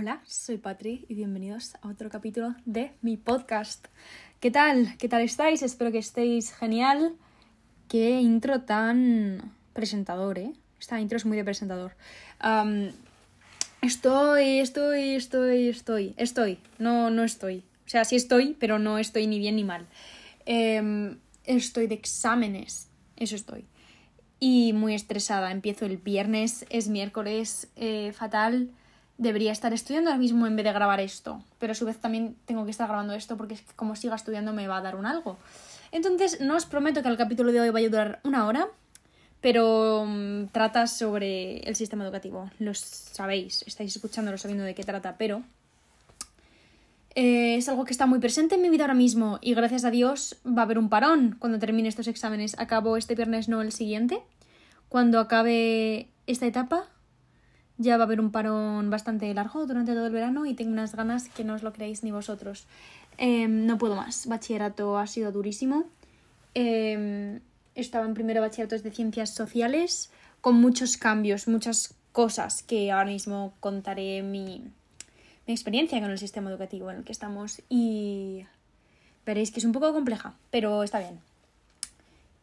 Hola, soy Patri y bienvenidos a otro capítulo de mi podcast. ¿Qué tal? ¿Qué tal estáis? Espero que estéis genial. Qué intro tan presentador, ¿eh? Esta intro es muy de presentador. Estoy, estoy, estoy, estoy, estoy. No, no estoy. O sea, sí estoy, pero no estoy ni bien ni mal. Em, estoy de exámenes. Eso estoy. Y muy estresada. Empiezo el viernes, es miércoles, eh, fatal. Debería estar estudiando ahora mismo en vez de grabar esto. Pero a su vez también tengo que estar grabando esto porque es que como siga estudiando me va a dar un algo. Entonces, no os prometo que el capítulo de hoy vaya a durar una hora, pero mm, trata sobre el sistema educativo. Lo sabéis, estáis escuchándolo sabiendo de qué trata, pero eh, es algo que está muy presente en mi vida ahora mismo y gracias a Dios va a haber un parón cuando termine estos exámenes. Acabo este viernes, no el siguiente. Cuando acabe esta etapa, ya va a haber un parón bastante largo durante todo el verano y tengo unas ganas que no os lo creéis ni vosotros. Em, no puedo más. Bachillerato ha sido durísimo. Em, estaba en primero bachillerato de ciencias sociales con muchos cambios, muchas cosas que ahora mismo contaré mi, mi experiencia con el sistema educativo en el que estamos y veréis que es un poco compleja, pero está bien.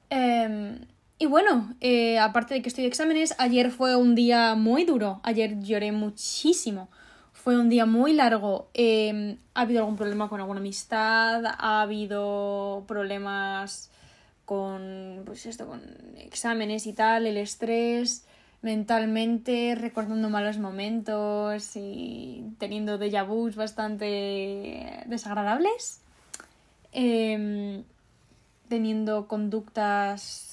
Em, y bueno, eh, aparte de que estoy de exámenes, ayer fue un día muy duro. Ayer lloré muchísimo. Fue un día muy largo. Eh, ha habido algún problema con alguna amistad, ha habido problemas con, pues esto, con exámenes y tal, el estrés, mentalmente, recordando malos momentos y teniendo déjà vus bastante desagradables. Eh, teniendo conductas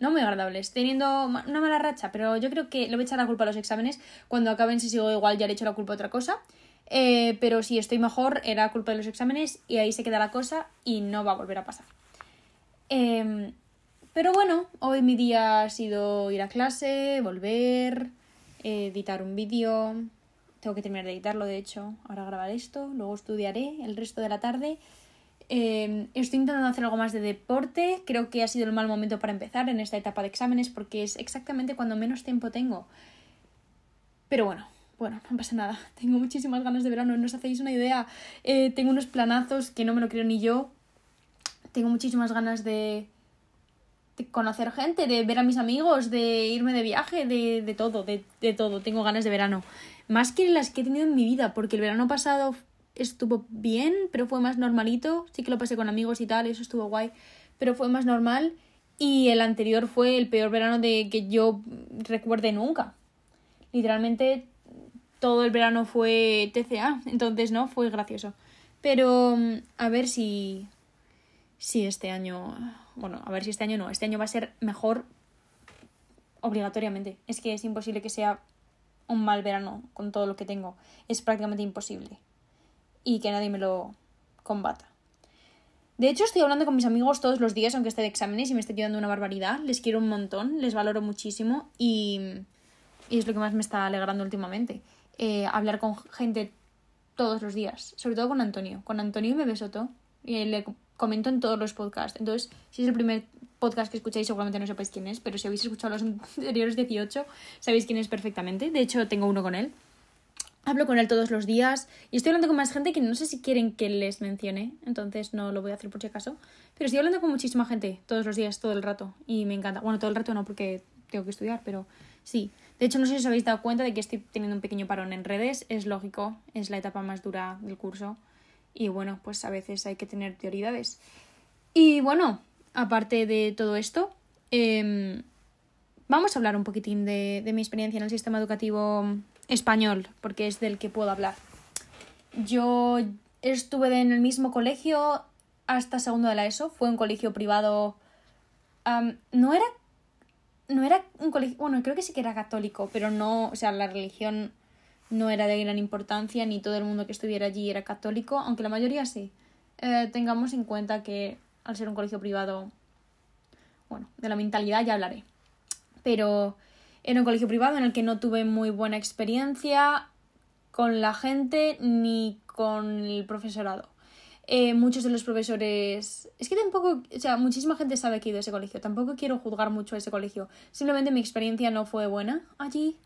no muy agradables, teniendo una mala racha, pero yo creo que le voy a echar la culpa a los exámenes. Cuando acaben, si sigo igual, ya le echo la culpa a otra cosa. Eh, pero si estoy mejor, era culpa de los exámenes y ahí se queda la cosa y no va a volver a pasar. Em, pero bueno, hoy mi día ha sido ir a clase, volver, editar un vídeo. Tengo que terminar de editarlo, de hecho. Ahora grabar esto, luego estudiaré el resto de la tarde. Eh, estoy intentando hacer algo más de deporte. Creo que ha sido el mal momento para empezar en esta etapa de exámenes porque es exactamente cuando menos tiempo tengo. Pero bueno, bueno, no pasa nada. Tengo muchísimas ganas de verano, no os hacéis una idea. Eh, tengo unos planazos que no me lo creo ni yo. Tengo muchísimas ganas de, de conocer gente, de ver a mis amigos, de irme de viaje, de, de todo, de, de todo. Tengo ganas de verano. Más que las que he tenido en mi vida, porque el verano pasado estuvo bien, pero fue más normalito. Sí que lo pasé con amigos y tal, eso estuvo guay, pero fue más normal. Y el anterior fue el peor verano de que yo recuerde nunca. Literalmente todo el verano fue TCA, entonces no, fue gracioso. Pero mm, a ver si si este año, bueno, a ver si este año no, este año va a ser mejor obligatoriamente. Es que es imposible que sea un mal verano con todo lo que tengo. Es prácticamente imposible. Y que nadie me lo combata. De hecho, estoy hablando con mis amigos todos los días, aunque esté de exámenes y me esté ayudando una barbaridad. Les quiero un montón, les valoro muchísimo y, es lo que más me está alegrando últimamente. Eh, hablar con gente todos los días, sobre todo con Antonio. Con Antonio me besoto y le comento en todos los podcasts. Entonces, si es el primer podcast que escucháis, seguramente no sepáis quién es, pero si habéis escuchado los anteriores 18, sabéis quién es perfectamente. De hecho, tengo uno con él. Hablo con él todos los días y estoy hablando con más gente que no sé si quieren que les mencione, entonces no lo voy a hacer por si acaso. Pero estoy hablando con muchísima gente todos los días, todo el rato y me encanta. Bueno, todo el rato no porque tengo que estudiar, pero sí. De hecho, no sé si os habéis dado cuenta de que estoy teniendo un pequeño parón en redes, es lógico, es la etapa más dura del curso y bueno, pues a veces hay que tener prioridades. Y bueno, aparte de todo esto, eh, vamos a hablar un poquitín de, de mi experiencia en el sistema educativo español, porque es del que puedo hablar. Yo estuve en el mismo colegio hasta segundo de la ESO, fue un colegio privado. no era. No era un colegio. Bueno, creo que sí que era católico, pero no. O sea, la religión no era de gran importancia, ni todo el mundo que estuviera allí era católico, aunque la mayoría sí. Eh, tengamos en cuenta que al ser un colegio privado. Bueno, de la mentalidad ya hablaré. Pero era un colegio privado en el que no tuve muy buena experiencia con la gente ni con el profesorado. Eh, muchos de los profesores. Es que tampoco. O sea, muchísima gente sabe que he a ese colegio. Tampoco quiero juzgar mucho a ese colegio. Simplemente mi experiencia no fue buena allí.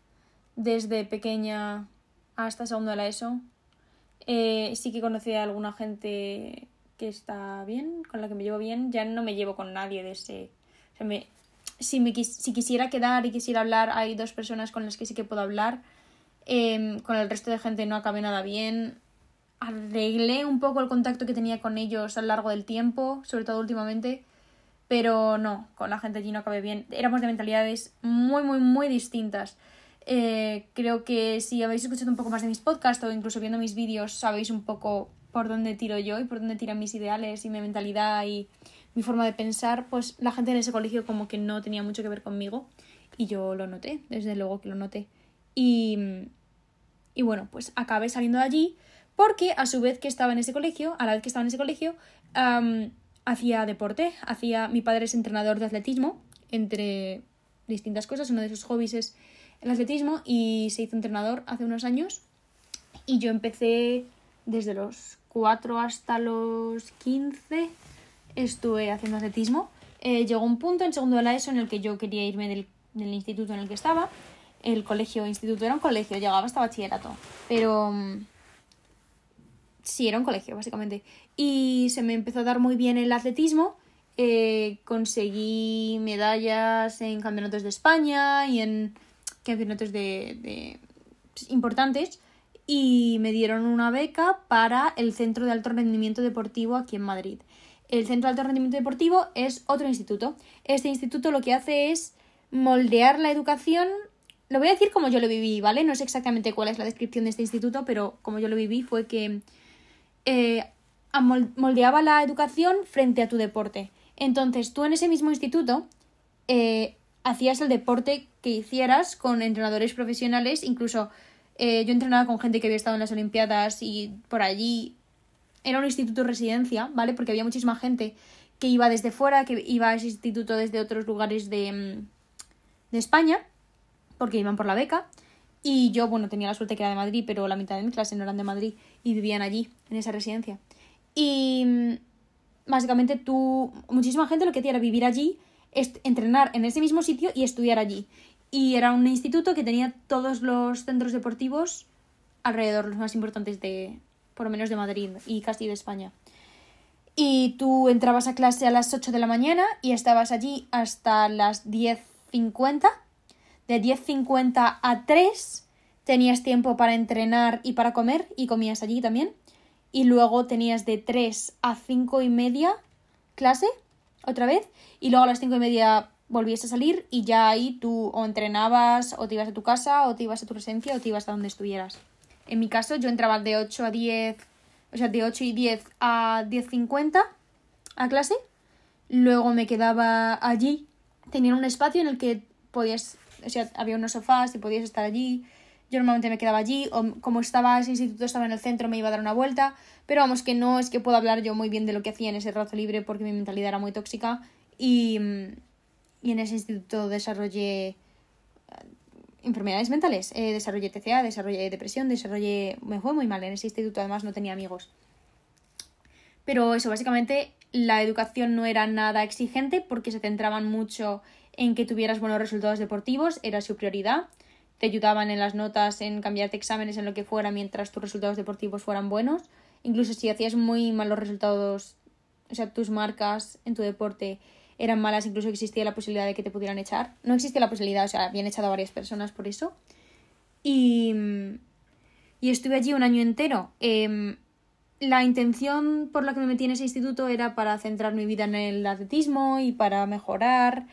Desde pequeña hasta segundo de la ESO. Eh, sí que conocí a alguna gente que está bien, con la que me llevo bien. Ya no me llevo con nadie de ese. O sea, me, si, me, si quisiera quedar y quisiera hablar, hay dos personas con las que sí que puedo hablar. Em, con el resto de gente no acabé nada bien. Arreglé un poco el contacto que tenía con ellos a lo largo del tiempo, sobre todo últimamente. Pero no, con la gente allí no acabé bien. Éramos de mentalidades muy, muy, muy distintas. Eh, creo que si habéis escuchado un poco más de mis podcasts o incluso viendo mis vídeos, sabéis un poco por dónde tiro yo y por dónde tiran mis ideales y mi mentalidad y mi forma de pensar, pues la gente en ese colegio como que no tenía mucho que ver conmigo y yo lo noté, desde luego que lo noté. Y, y bueno, pues acabé saliendo de allí porque a su vez que estaba en ese colegio, a la vez que estaba en ese colegio, hacía deporte, hacía, mi padre es entrenador de atletismo, entre distintas cosas, uno de sus hobbies es el atletismo y se hizo entrenador hace unos años y yo empecé desde los 4 hasta los 15 estuve haciendo atletismo. Eh, llegó un punto en segundo de la ESO en el que yo quería irme del, del, instituto en el que estaba. El colegio, instituto era un colegio, llegaba hasta bachillerato. Pero mm, sí, era un colegio, básicamente. Y se me empezó a dar muy bien el atletismo. Eh, conseguí medallas en campeonatos de España y en campeonatos de, de pues, importantes y me dieron una beca para el Centro de Alto Rendimiento Deportivo aquí en Madrid. El Centro de Alto Rendimiento Deportivo es otro instituto. Este instituto lo que hace es moldear la educación. Lo voy a decir como yo lo viví, ¿vale? No sé exactamente cuál es la descripción de este instituto, pero como yo lo viví fue que eh, moldeaba la educación frente a tu deporte. Entonces, tú en ese mismo instituto eh, hacías el deporte que hicieras con entrenadores profesionales, incluso eh, yo entrenaba con gente que había estado en las Olimpiadas y por allí era un instituto de residencia, ¿vale? Porque había muchísima gente que iba desde fuera, que iba a ese instituto desde otros lugares de, mm, de España, porque iban por la beca. Y yo, bueno, tenía la suerte que era de Madrid, pero la mitad de mi clase no eran de Madrid y vivían allí, en esa residencia. Y mm, básicamente tú, muchísima gente lo que hacía era vivir allí, entrenar en ese mismo sitio y estudiar allí. Y era un instituto que tenía todos los centros deportivos alrededor, los más importantes de, por lo menos de Madrid y casi de España. Y tú entrabas a clase a las 8 de la mañana y estabas allí hasta las 10.50. De 10.50 a 3 tenías tiempo para entrenar y para comer y comías allí también. Y luego tenías de 3 a 5 y media clase otra vez. Y luego a las 5 y media volvías a salir y ya ahí tú o entrenabas o te ibas a tu casa o te ibas a tu residencia o te ibas a donde estuvieras. En mi caso, yo entraba de 8 a 10, o sea, de 8 y 10 a 10.50 a clase. Luego me quedaba allí. Tenía un espacio en el que podías, o sea, había unos sofás y podías estar allí. Yo normalmente me quedaba allí, o como estaba, ese instituto estaba en el centro, me iba a dar una vuelta. Pero vamos, que no es que pueda hablar yo muy bien de lo que hacía en ese rato libre porque mi mentalidad era muy tóxica. Y, y en ese instituto desarrollé enfermedades mentales. Eh, desarrollé TCA, desarrollé depresión, desarrollé... Me fue muy mal en ese instituto, además no tenía amigos. Pero eso, básicamente la educación no era nada exigente porque se centraban mucho en que tuvieras buenos resultados deportivos, era su prioridad. Te ayudaban en las notas, en cambiarte exámenes, en lo que fuera, mientras tus resultados deportivos fueran buenos. Incluso si hacías muy malos resultados, o sea, tus marcas en tu deporte eran malas, incluso existía la posibilidad de que te pudieran echar. No existía la posibilidad, o sea, habían echado a varias personas por eso. Y, y estuve allí un año entero. Em, la intención por la que me metí en ese instituto era para centrar mi vida en el atletismo y para mejorar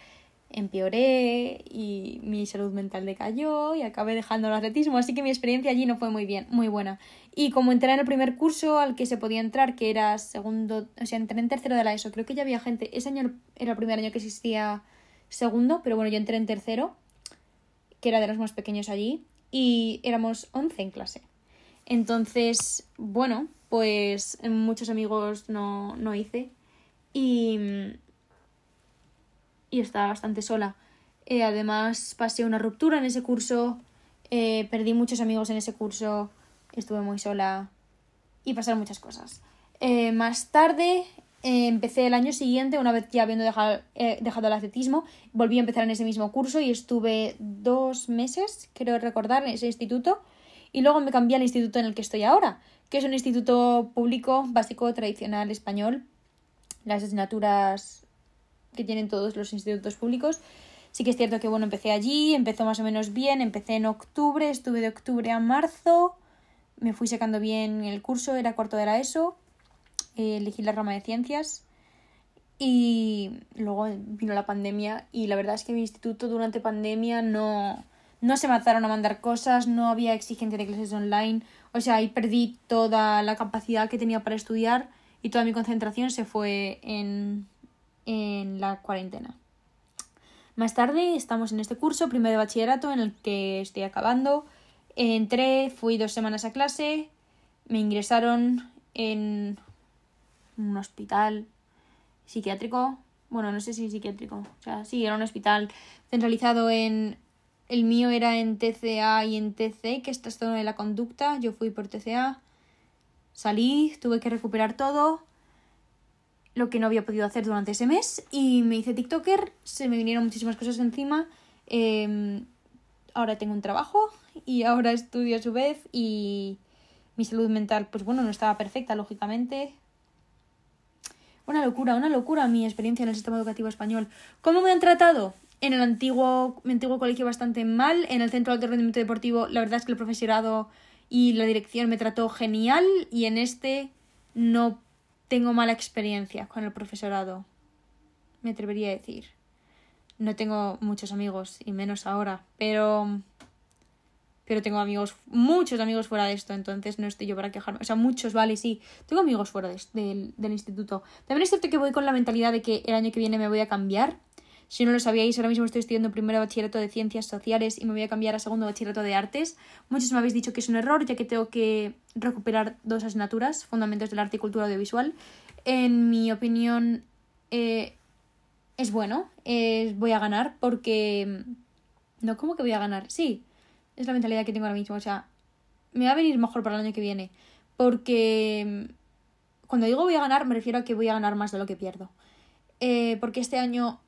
empeoré y mi salud mental decayó y acabé dejando el atletismo, así que mi experiencia allí no fue muy bien, muy buena. Y como entré en el primer curso al que se podía entrar, que era segundo, o sea, entré en tercero de la ESO, creo que ya había gente, ese año era el primer año que existía segundo, pero bueno, yo entré en tercero, que era de los más pequeños allí, y éramos 11 en clase. Entonces, bueno, pues muchos amigos no, no hice y y estaba bastante sola. Eh, además, pasé una ruptura en ese curso, eh, perdí muchos amigos en ese curso, estuve muy sola y pasaron muchas cosas. Eh, más tarde empecé el año siguiente, una vez ya habiendo dejado, dejado el atletismo, volví a empezar en ese mismo curso y estuve dos meses, creo recordar, en ese instituto. Y luego me cambié al instituto en el que estoy ahora, que es un instituto público básico tradicional español. Las asignaturas que tienen todos los institutos públicos. Sí que es cierto que bueno, empecé allí, empezó más o menos bien, empecé en octubre, estuve de octubre a marzo, me fui sacando bien el curso, era cuarto de la ESO, eh, elegí la rama de ciencias y luego vino la pandemia y la verdad es que mi instituto durante pandemia no, no se mataron a mandar cosas, no había exigencia de clases online, o sea, ahí perdí toda la capacidad que tenía para estudiar y toda mi concentración se fue en, en la cuarentena. Más tarde estamos en este curso, primero de bachillerato, en el que estoy acabando. Entré, fui dos semanas a clase, me ingresaron en un hospital psiquiátrico. Bueno, no sé si psiquiátrico. O sea, sí, era un hospital centralizado en. El mío era en TCA y en TC, que es trastorno de la conducta. Yo fui por TCA. Salí, tuve que recuperar todo lo que no había podido hacer durante ese mes y me hice TikToker, se me vinieron muchísimas cosas encima. Em, ahora tengo un trabajo y ahora estudio a su vez y mi salud mental, pues bueno, no estaba perfecta, lógicamente. Una locura, una locura mi experiencia en el sistema educativo español. ¿Cómo me han tratado? En el antiguo, antiguo colegio bastante mal, en el centro de alto rendimiento deportivo la verdad es que el profesorado y la dirección me trató genial y en este no tengo mala experiencia con el profesorado. Me atrevería a decir. No tengo muchos amigos y menos ahora, pero pero tengo amigos, muchos amigos fuera de esto, entonces no estoy yo para quejarme. O sea, muchos, vale, sí. Tengo amigos fuera del, del instituto. También es cierto que voy con la mentalidad de que el año que viene me voy a cambiar. Si no lo sabíais, ahora mismo estoy estudiando primero bachillerato de ciencias sociales y me voy a cambiar a segundo bachillerato de artes. Muchos me habéis dicho que es un error, ya que tengo que recuperar dos asignaturas, fundamentos del arte y cultura audiovisual. En mi opinión, eh, es bueno, voy a ganar porque... No, ¿cómo que voy a ganar? Sí, es la mentalidad que tengo ahora mismo. O sea, me va a venir mejor para el año que viene. Porque cuando digo voy a ganar, me refiero a que voy a ganar más de lo que pierdo. Eh, porque este año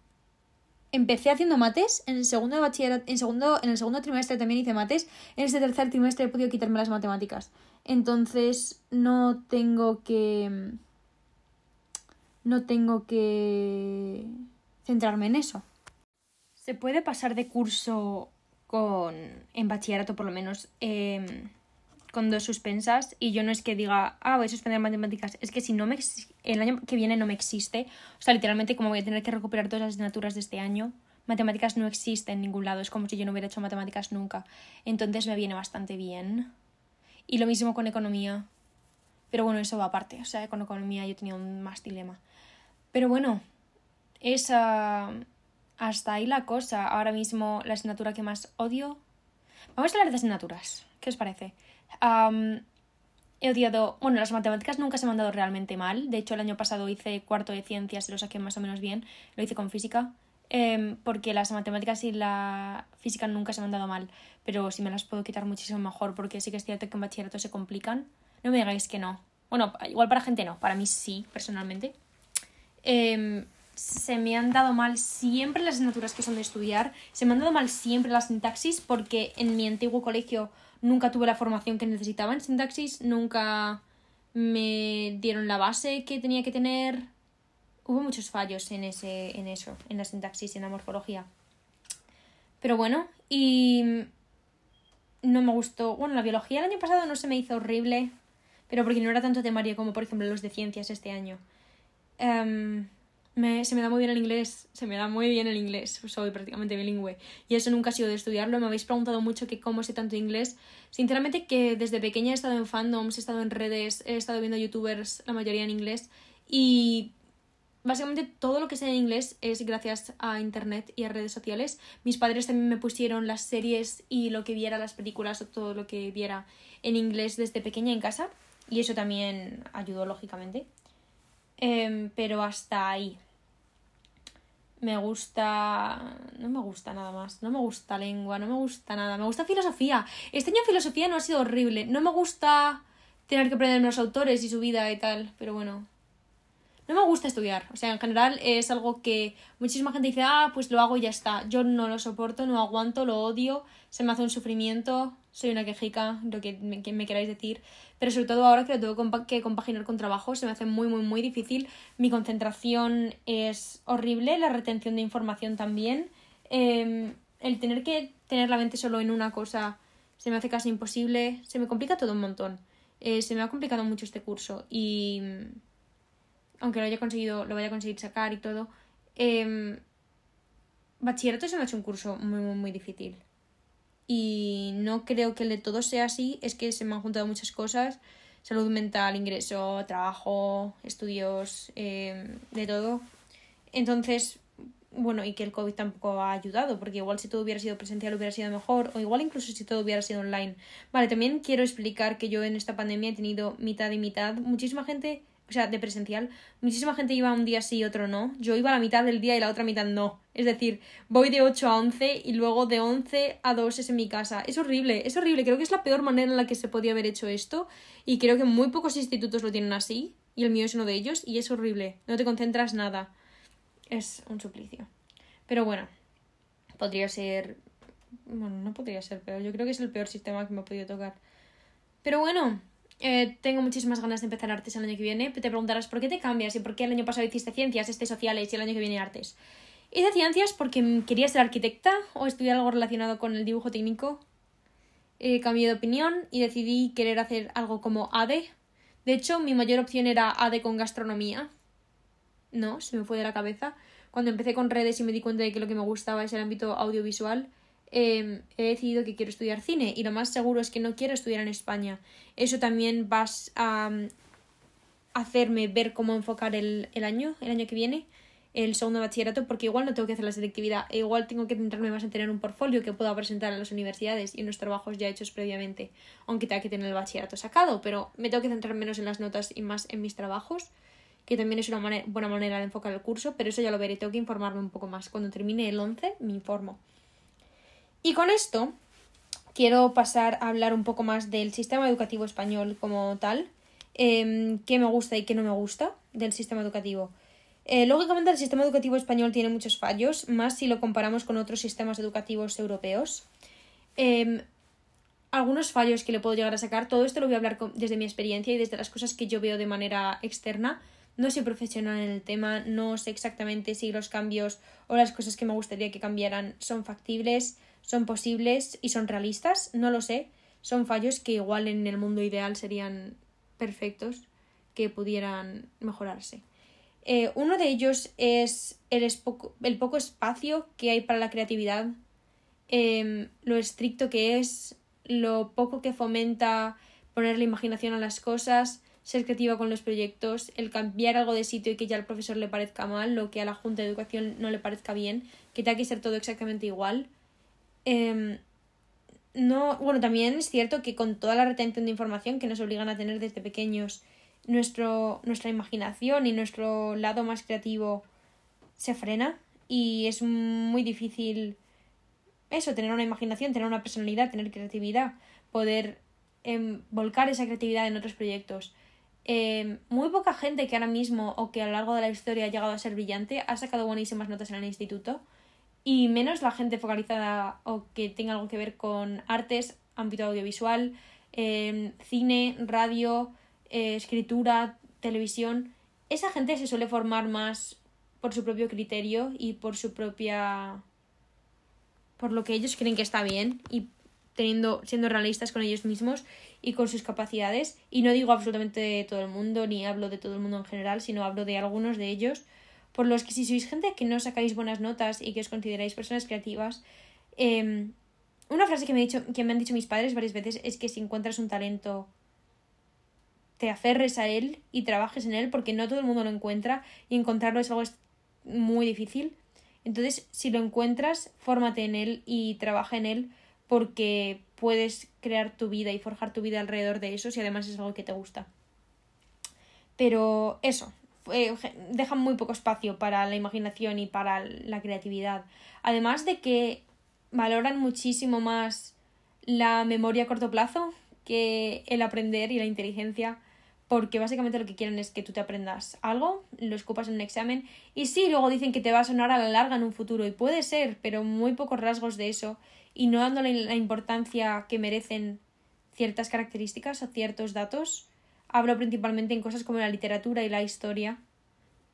empecé haciendo mates, en el segundo de bachillerato, en segundo, en el segundo trimestre también hice mates, en este tercer trimestre he podido quitarme las matemáticas. Entonces no tengo que. No tengo que centrarme en eso. Se puede pasar de curso con, en bachillerato por lo menos, em, con dos suspensas y yo no es que diga, ah, voy a suspender matemáticas, es que si no me, el año que viene no me existe, o sea, literalmente como voy a tener que recuperar todas las asignaturas de este año, matemáticas no existe en ningún lado, es como si yo no hubiera hecho matemáticas nunca, entonces me viene bastante bien. Y lo mismo con economía, pero bueno, eso va aparte, o sea, con economía yo tenía un más dilema. Pero bueno, esa hasta ahí la cosa. Ahora mismo la asignatura que más odio. Vamos a hablar de asignaturas. ¿Qué os parece? he odiado. Bueno, las matemáticas nunca se me han dado realmente mal. De hecho, el año pasado hice cuarto de ciencias y lo saqué más o menos bien. Lo hice con física. Em, porque las matemáticas y la física nunca se me han dado mal. Pero si me las puedo quitar muchísimo mejor. Porque sí que es cierto que en bachillerato se complican. No me digáis que no. Bueno, igual para gente no. Para mí sí, personalmente. Eh, se me han dado mal siempre las asignaturas que son de estudiar, se me han dado mal siempre las sintaxis porque en mi antiguo colegio nunca tuve la formación que necesitaba en sintaxis, nunca me dieron la base que tenía que tener. Hubo muchos fallos en ese en eso, en la sintaxis y en la morfología. Pero bueno, y no me gustó. Bueno, la biología el año pasado no se me hizo horrible, pero porque no era tanto temario como por ejemplo los de ciencias este año. Um, me, se me da muy bien el inglés, se me da muy bien el inglés, soy prácticamente bilingüe. Y eso nunca ha sido de estudiarlo, me habéis preguntado mucho que cómo sé tanto inglés, sinceramente que desde pequeña he estado en fandoms, he estado en redes, he estado viendo youtubers, la mayoría en inglés. Y básicamente todo lo que sé en inglés es gracias a internet y a redes sociales. Mis padres también me pusieron las series y lo que viera, las películas o todo lo que viera en inglés desde pequeña en casa. Y eso también ayudó lógicamente. Em, pero hasta ahí. Me gusta. No me gusta nada más. No me gusta lengua, no me gusta nada. Me gusta filosofía. Este año filosofía no ha sido horrible. No me gusta tener que aprender los autores y su vida y tal. Pero bueno. No me gusta estudiar. O sea, en general es algo que muchísima gente dice, ah, pues lo hago y ya está. Yo no lo soporto, no aguanto, lo odio. Se me hace un sufrimiento. Soy una quejica, lo que me, que me queráis decir, pero sobre todo ahora que lo tengo que compaginar con trabajo, se me hace muy, muy, muy difícil. Mi concentración es horrible, la retención de información también. Em, el tener que tener la mente solo en una cosa se me hace casi imposible, se me complica todo un montón. Eh, se me ha complicado mucho este curso y aunque lo haya conseguido, lo vaya a conseguir sacar y todo, eh, bachillerato se me ha hecho un curso muy, muy, muy difícil. Y no creo que el de todo sea así, es que se me han juntado muchas cosas, salud mental, ingreso, trabajo, estudios, em, de todo. Entonces, bueno, y que el COVID tampoco ha ayudado, porque igual si todo hubiera sido presencial hubiera sido mejor, o igual incluso si todo hubiera sido online. Vale, también quiero explicar que yo en esta pandemia he tenido mitad y mitad. Muchísima gente o sea, de presencial, muchísima gente iba un día sí y otro no. Yo iba a la mitad del día y la otra mitad no. Es decir, voy de 8 a 11 y luego de 11 a 2 es en mi casa. Es horrible, es horrible. Creo que es la peor manera en la que se podía haber hecho esto y creo que muy pocos institutos lo tienen así y el mío es uno de ellos y es horrible. No te concentras nada. Es un suplicio. Pero bueno, podría ser... Bueno, no podría ser, pero yo creo que es el peor sistema que me ha podido tocar. Pero bueno, eh, tengo muchísimas ganas de empezar artes el año que viene. Te preguntarás por qué te cambias y por qué el año pasado hiciste ciencias, este sociales y el año que viene artes. Hice ciencias porque quería ser arquitecta o estudiar algo relacionado con el dibujo técnico. Eh, cambié de opinión y decidí querer hacer algo como ADE. De hecho, mi mayor opción era ADE con gastronomía. No, se me fue de la cabeza. Cuando empecé con redes y me di cuenta de que lo que me gustaba es el ámbito audiovisual, Em, he decidido que quiero estudiar cine y lo más seguro es que no quiero estudiar en España. Eso también va a mm, hacerme ver cómo enfocar el, el año, el año que viene, el segundo bachillerato, porque igual no tengo que hacer la selectividad, e igual tengo que centrarme más en tener un portfolio que pueda presentar a las universidades y en los trabajos ya hechos previamente, aunque tenga que tener el bachillerato sacado, pero me tengo que centrar menos en las notas y más en mis trabajos, que también es una buena manera de enfocar el curso, pero eso ya lo veré, tengo que informarme un poco más. Cuando termine el 11 me informo. Y con esto quiero pasar a hablar un poco más del sistema educativo español como tal, eh, qué me gusta y qué no me gusta del sistema educativo. Eh, lógicamente el sistema educativo español tiene muchos fallos, más si lo comparamos con otros sistemas educativos europeos. Em, algunos fallos que le puedo llegar a sacar, todo esto lo voy a hablar desde mi experiencia y desde las cosas que yo veo de manera externa. No soy profesional en el tema, no sé exactamente si los cambios o las cosas que me gustaría que cambiaran son factibles son posibles y son realistas, no lo sé. Son fallos que igual en el mundo ideal serían perfectos, que pudieran mejorarse. Eh, uno de ellos es el, el, poco espacio que hay para la creatividad, em, lo estricto que es, lo poco que fomenta poner la imaginación a las cosas, ser creativa con los proyectos, el cambiar algo de sitio y que ya al profesor le parezca mal, lo que a la Junta de Educación no le parezca bien, que tenga que ser todo exactamente igual. Em, no, bueno, también es cierto que con toda la retención de información que nos obligan a tener desde pequeños, nuestro, nuestra imaginación y nuestro lado más creativo se frena y es muy difícil eso, tener una imaginación, tener una personalidad, tener creatividad, poder em, volcar esa creatividad en otros proyectos. Em, muy poca gente que ahora mismo o que a lo largo de la historia ha llegado a ser brillante ha sacado buenísimas notas en el instituto y menos la gente focalizada o que tenga algo que ver con artes, ámbito audiovisual, em, cine, radio, eh, escritura, televisión. Esa gente se suele formar más por su propio criterio y por su propia. por lo que ellos creen que está bien y teniendo, siendo realistas con ellos mismos y con sus capacidades. Y no digo absolutamente de todo el mundo, ni hablo de todo el mundo en general, sino hablo de algunos de ellos por los que si sois gente que no sacáis buenas notas y que os consideráis personas creativas, em, una frase que me, dicho, que me han dicho mis padres varias veces es que si encuentras un talento, te aferres a él y trabajes en él, porque no todo el mundo lo encuentra y encontrarlo es algo muy difícil. Entonces, si lo encuentras, fórmate en él y trabaja en él porque puedes crear tu vida y forjar tu vida alrededor de eso si además es algo que te gusta. Pero eso, eh, dejan muy poco espacio para la imaginación y para la creatividad. Además de que valoran muchísimo más la memoria a corto plazo que el aprender y la inteligencia, porque básicamente lo que quieren es que tú te aprendas algo, lo escupas en un examen y sí, luego dicen que te va a sonar a la larga en un futuro y puede ser, pero muy pocos rasgos de eso y no dándole la importancia que merecen ciertas características o ciertos datos. Hablo principalmente en cosas como la literatura y la historia,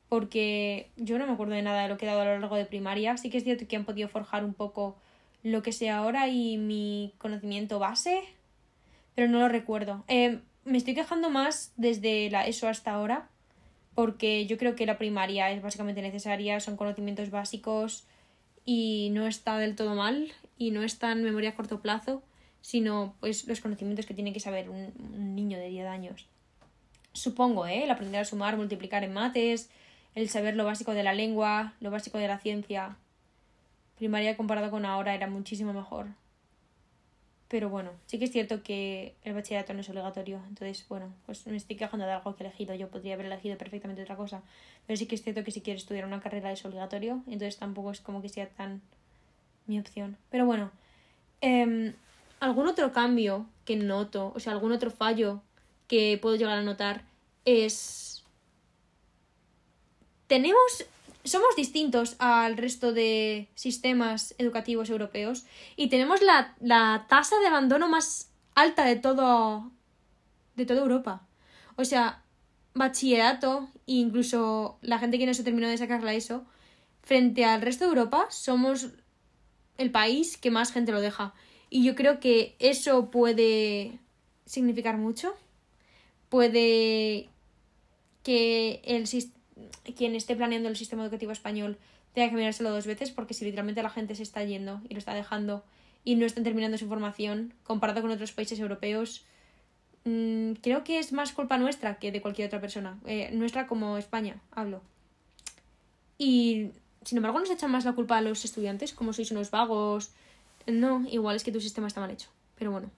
porque yo no me acuerdo de nada de lo que he dado a lo largo de primaria. Sí que es cierto que han podido forjar un poco lo que sé ahora y mi conocimiento base, pero no lo recuerdo. Eh, me estoy quejando más desde la ESO hasta ahora, porque yo creo que la primaria es básicamente necesaria, son conocimientos básicos y no está del todo mal y no está en memoria a corto plazo, sino pues los conocimientos que tiene que saber un, niño de 10 años. Supongo, ¿eh? El aprender a sumar, multiplicar en mates, el saber lo básico de la lengua, lo básico de la ciencia. Primaria comparado con ahora era muchísimo mejor. Pero bueno, sí que es cierto que el bachillerato no es obligatorio. Entonces, bueno, pues me estoy quejando de algo que he elegido. Yo podría haber elegido perfectamente otra cosa. Pero sí que es cierto que si quieres estudiar una carrera es obligatorio. Entonces tampoco es como que sea tan mi opción. Pero bueno, eh, algún otro cambio que noto, o sea, algún otro fallo que puedo llegar a notar es... Tenemos somos distintos al resto de sistemas educativos europeos y tenemos la, la tasa de abandono más alta de todo de toda Europa. O sea, bachillerato e incluso la gente que no se terminó de sacar la ESO, frente al resto de Europa, somos el país que más gente lo deja. Y yo creo que eso puede significar mucho. Puede que el quien esté planeando el sistema educativo español tenga que mirárselo dos veces porque si literalmente la gente se está yendo y lo está dejando y no están terminando su formación comparado con otros países europeos, mmm, creo que es más culpa nuestra que de cualquier otra persona. Eh, nuestra como España, hablo. Y sin embargo nos echan más la culpa a los estudiantes, como sois unos vagos. No, igual es que tu sistema está mal hecho. Pero bueno.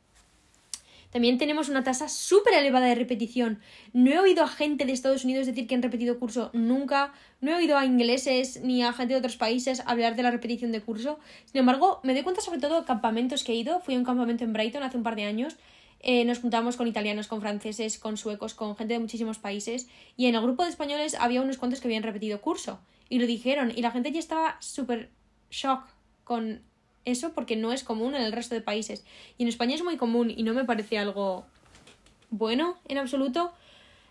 También tenemos una tasa súper elevada de repetición. No he oído a gente de Estados Unidos decir que han repetido curso nunca. No he oído a ingleses ni a gente de otros países hablar de la repetición de curso. Sin embargo, me doy cuenta sobre todo de campamentos que he ido. Fui a un campamento en Brighton hace un par de años. Eh, nos juntamos con italianos, con franceses, con suecos, con gente de muchísimos países. Y en el grupo de españoles había unos cuantos que habían repetido curso. Y lo dijeron. Y la gente ya estaba súper shock con eso porque no es común en el resto de países. Y en España es muy común y no me parece algo bueno en absoluto.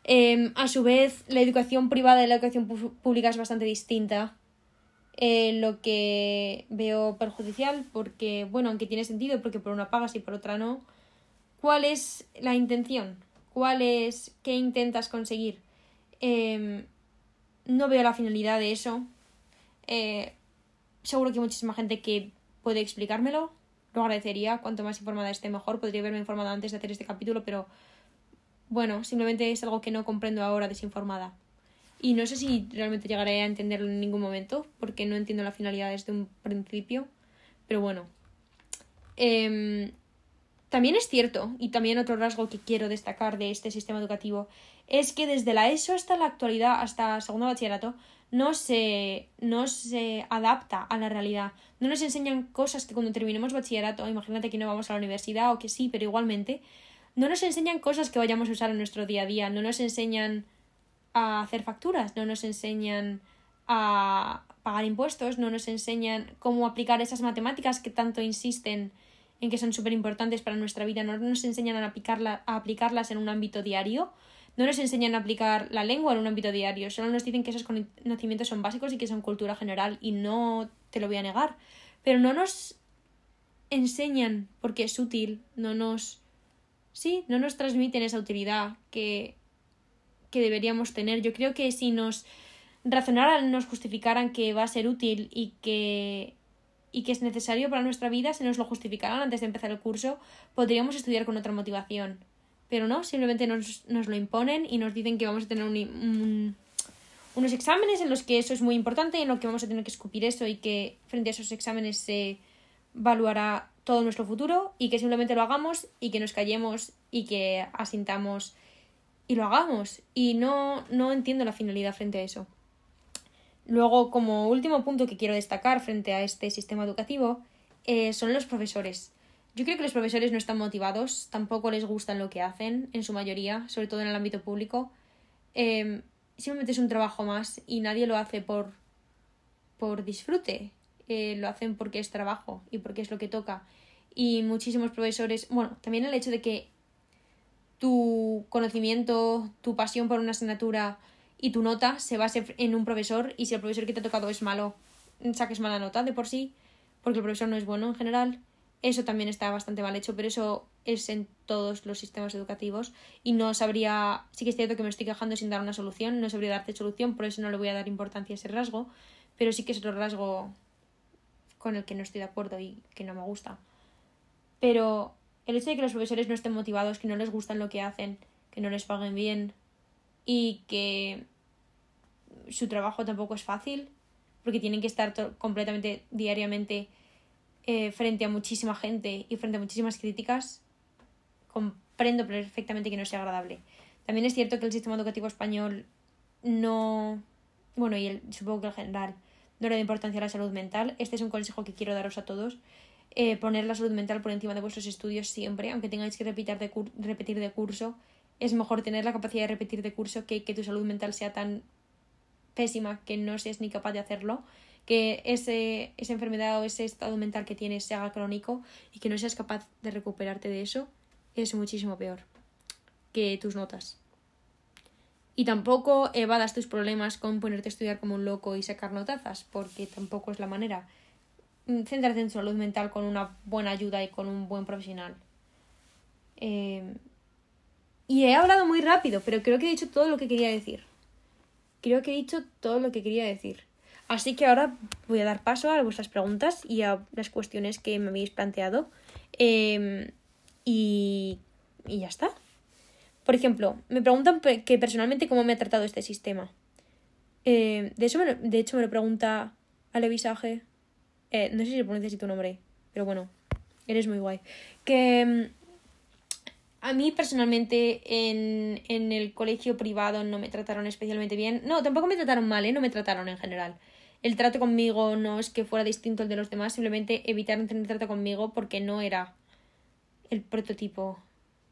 Em, a su vez, la educación privada y la educación pública es bastante distinta. Lo que veo perjudicial porque, bueno, aunque tiene sentido porque por una pagas y por otra no, ¿cuál es la intención? ¿Cuál es qué intentas conseguir? Em, no veo la finalidad de eso. Eh, seguro que hay muchísima gente que puede explicármelo, lo agradecería. Cuanto más informada esté, mejor. Podría haberme informado antes de hacer este capítulo, pero bueno, simplemente es algo que no comprendo ahora desinformada. Y no sé si realmente llegaré a entenderlo en ningún momento, porque no entiendo la finalidad desde un principio. Pero bueno. Em, también es cierto, y también otro rasgo que quiero destacar de este sistema educativo, es que desde la ESO hasta la actualidad, hasta segundo bachillerato, no se, no se adapta a la realidad. No nos enseñan cosas que cuando terminemos bachillerato, imagínate que no vamos a la universidad o que sí, pero igualmente, no nos enseñan cosas que vayamos a usar en nuestro día a día, no nos enseñan a hacer facturas, no nos enseñan a pagar impuestos, no nos enseñan cómo aplicar esas matemáticas que tanto insisten en que son súper importantes para nuestra vida, no nos enseñan a, aplicarla, a aplicarlas en un ámbito diario no nos enseñan a aplicar la lengua en un ámbito diario, solo nos dicen que esos conocimientos son básicos y que son cultura general y no te lo voy a negar, pero no nos enseñan porque es útil, no nos sí, no nos transmiten esa utilidad que que deberíamos tener. Yo creo que si nos razonaran, nos justificaran que va a ser útil y que y que es necesario para nuestra vida, se nos lo justificaran antes de empezar el curso, podríamos estudiar con otra motivación pero no, simplemente nos, nos lo imponen y nos dicen que vamos a tener un, unos exámenes en los que eso es muy importante y en los que vamos a tener que escupir eso y que frente a esos exámenes se evaluará todo nuestro futuro y que simplemente lo hagamos y que nos callemos y que asintamos y lo hagamos. Y no, no entiendo la finalidad frente a eso. Luego, como último punto que quiero destacar frente a este sistema educativo, eh, son los profesores. Yo creo que los profesores no están motivados, tampoco les gustan lo que hacen, en su mayoría, sobre todo en el ámbito público. Eh, simplemente es un trabajo más y nadie lo hace por, por disfrute. eh, lo hacen porque es trabajo y porque es lo que toca. Y muchísimos profesores, bueno, también el hecho de que tu conocimiento, tu pasión por una asignatura y tu nota se base en un profesor y si el profesor que te ha tocado es malo, saques mala nota de por sí, porque el profesor no es bueno en general. Eso también está bastante mal hecho, pero eso es en todos los sistemas educativos y no sabría, sí que es cierto que me estoy quejando sin dar una solución, no sabría darte solución, por eso no le voy a dar importancia a ese rasgo, pero sí que es otro rasgo con el que no estoy de acuerdo y que no me gusta. Pero el hecho de que los profesores no estén motivados, que no les gustan lo que hacen, que no les paguen bien y que su trabajo tampoco es fácil, porque tienen que estar completamente diariamente eh, frente a muchísima gente y frente a muchísimas críticas, comprendo perfectamente que no sea agradable. También es cierto que el sistema educativo español no, bueno, y el, supongo que en general, no le da importancia a la salud mental. Este es un consejo que quiero daros a todos. Eh, poner la salud mental por encima de vuestros estudios siempre, aunque tengáis que repetir de, repetir de curso. Es mejor tener la capacidad de repetir de curso que que tu salud mental sea tan pésima que no seas ni capaz de hacerlo que ese, esa enfermedad o ese estado mental que tienes se haga crónico y que no seas capaz de recuperarte de eso, es muchísimo peor que tus notas. Y tampoco evadas tus problemas con ponerte a estudiar como un loco y sacar notazas, porque tampoco es la manera. Mm, céntrate en tu salud mental con una buena ayuda y con un buen profesional. Em, y he hablado muy rápido, pero creo que he dicho todo lo que quería decir. Creo que he dicho todo lo que quería decir. Así que ahora voy a dar paso a vuestras preguntas y a las cuestiones que me habéis planteado. Em, y, y ya está. Por ejemplo, me preguntan que personalmente cómo me ha tratado este sistema. Em, de, eso de hecho, me lo pregunta Alevisaje. Eh, no sé si pronuncias tu nombre, pero bueno, eres muy guay. Que em, a mí personalmente en, en el colegio privado no me trataron especialmente bien. No, tampoco me trataron mal, ¿eh? No me trataron en general el trato conmigo no es que fuera distinto al de los demás, simplemente evitaron tener trato conmigo porque no era el prototipo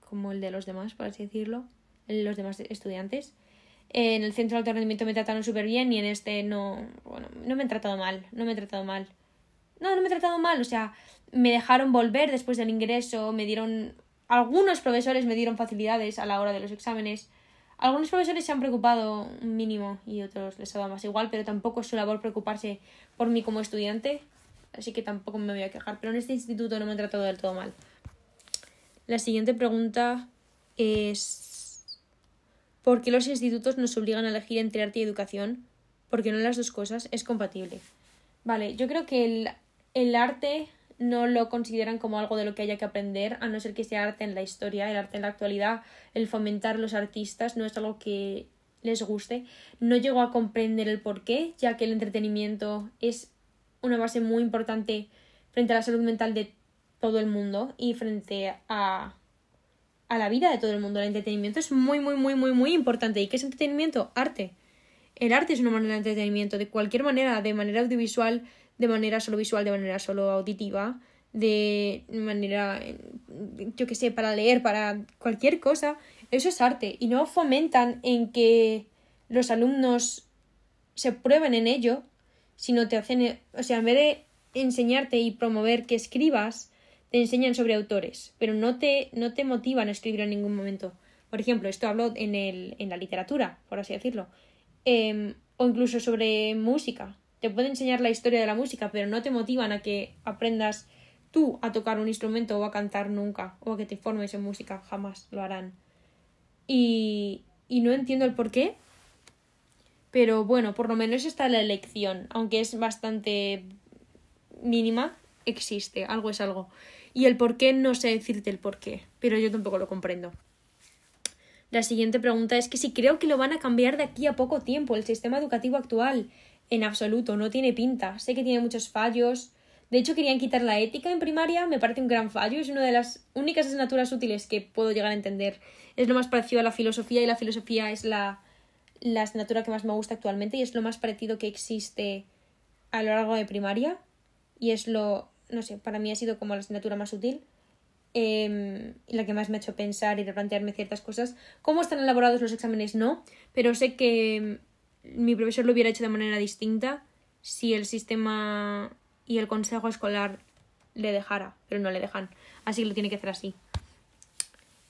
como el de los demás, por así decirlo, los demás estudiantes. En el centro de alto rendimiento me trataron súper bien y en este no, bueno, no me han tratado mal, no me he tratado mal. No, no me he tratado mal, o sea, me dejaron volver después del ingreso, me dieron, algunos profesores me dieron facilidades a la hora de los exámenes, algunos profesores se han preocupado un mínimo y otros les ha dado más igual, pero tampoco es su labor preocuparse por mí como estudiante, así que tampoco me voy a quejar. Pero en este instituto no me han tratado del todo mal. La siguiente pregunta es ¿por qué los institutos nos obligan a elegir entre arte y educación? Porque no las dos cosas es compatible. Vale, yo creo que el, el arte no lo consideran como algo de lo que haya que aprender, a no ser que sea arte en la historia, el arte en la actualidad, el fomentar los artistas no es algo que les guste. No llego a comprender el por qué, ya que el entretenimiento es una base muy importante frente a la salud mental de todo el mundo y frente a, a la vida de todo el mundo. El entretenimiento es muy, muy, muy, muy, muy importante. ¿Y qué es entretenimiento? Arte. El arte es una manera de entretenimiento, de cualquier manera, de manera audiovisual, de manera solo visual, de manera solo auditiva, de manera, yo que sé, para leer, para cualquier cosa, eso es arte. Y no fomentan en que los alumnos se prueben en ello, sino te hacen, o sea, en vez de enseñarte y promover que escribas, te enseñan sobre autores, pero no te, no te motivan a escribir en ningún momento. Por ejemplo, esto hablo en, el, en la literatura, por así decirlo, em, o incluso sobre música te puede enseñar la historia de la música, pero no te motivan a que aprendas tú a tocar un instrumento o a cantar nunca, o a que te formes en música, jamás lo harán. Y, y no entiendo el por qué, pero bueno, por lo menos está la elección, aunque es bastante mínima, existe, algo es algo. Y el por qué no sé decirte el por qué, pero yo tampoco lo comprendo. La siguiente pregunta es que si creo que lo van a cambiar de aquí a poco tiempo, el sistema educativo actual en absoluto, no tiene pinta. Sé que tiene muchos fallos. De hecho, querían quitar la ética en primaria, me parece un gran fallo, es una de las únicas asignaturas útiles que puedo llegar a entender. Es lo más parecido a la filosofía y la filosofía es la, la asignatura que más me gusta actualmente y es lo más parecido que existe a lo largo de primaria y es lo, no sé, para mí ha sido como la asignatura más útil eh, la que más me ha hecho pensar y replantearme ciertas cosas. ¿Cómo están elaborados los exámenes? No, pero sé que mi profesor lo hubiera hecho de manera distinta si el sistema y el consejo escolar le dejara, pero no le dejan. Así que lo tiene que hacer así.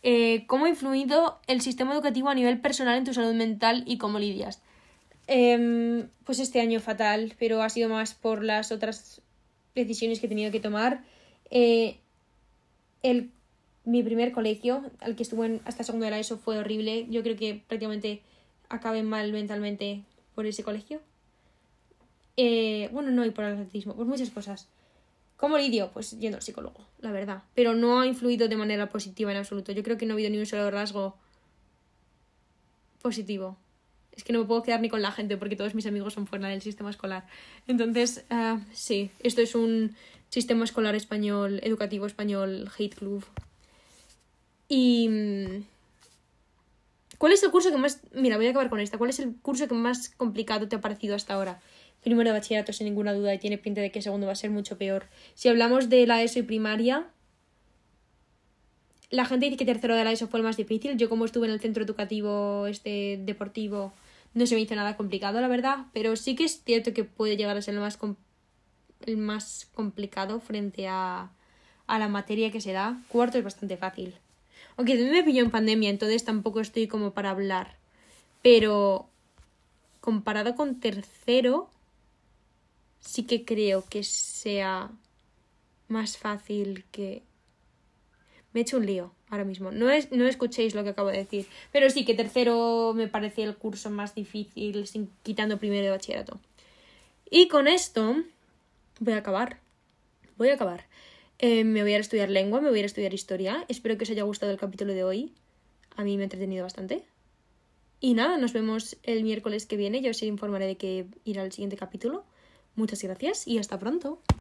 Eh, ¿Cómo ha influido el sistema educativo a nivel personal en tu salud mental y cómo lidias? Em, pues este año fatal, pero ha sido más por las otras decisiones que he tenido que tomar. Eh, el, mi primer colegio, al que estuve hasta segundo de la ESO, fue horrible. Yo creo que prácticamente acabé mal mentalmente por ese colegio. Eh, bueno, no, y por el atletismo, por muchas cosas. ¿Cómo lidio? Pues yendo al psicólogo, la verdad. Pero no ha influido de manera positiva en absoluto. Yo creo que no ha habido ni un solo rasgo positivo. Es que no me puedo quedar ni con la gente porque todos mis amigos son fuera del sistema escolar. Entonces, uh, sí, esto es un sistema escolar español, educativo español, hate club. Y... ¿Cuál es el curso que más... Mira, voy a acabar con esta. ¿Cuál es el curso que más complicado te ha parecido hasta ahora? primero de bachillerato sin ninguna duda y tiene pinta de que segundo va a ser mucho peor. Si hablamos de la ESO y primaria, la gente dice que tercero de la ESO fue el más difícil. Yo como estuve en el centro educativo este deportivo no se me hizo nada complicado, la verdad, pero sí que es cierto que puede llegar a ser el más, el más complicado frente a, a la materia que se da. Cuarto es bastante fácil. Aunque también me pilló en pandemia, entonces tampoco estoy como para hablar. Pero comparado con tercero, sí que creo que sea más fácil que... Me he hecho un lío ahora mismo. No, es, no escuchéis lo que acabo de decir. Pero sí que tercero me parecía el curso más difícil, sin, quitando primero de bachillerato. Y con esto voy a acabar. Voy a acabar. Eh, me voy a, estudiar lengua, me voy a, a estudiar historia. Espero que os haya gustado el capítulo de hoy. A mí me ha entretenido bastante. Y nada, nos vemos el miércoles que viene. Yo os informaré de que irá al siguiente capítulo. Muchas gracias y hasta pronto.